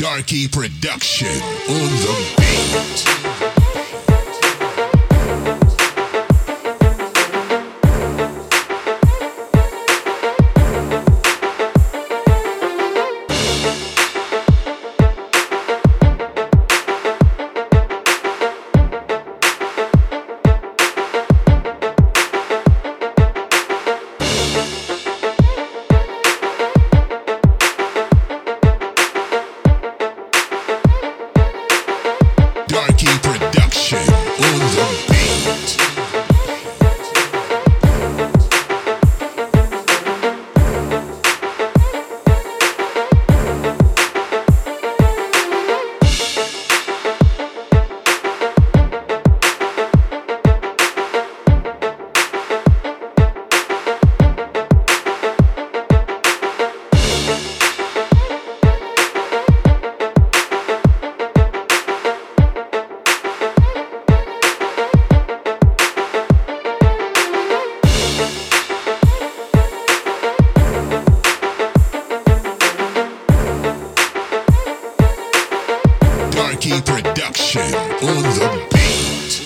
Darky Production on the beat. Production Production on the beat.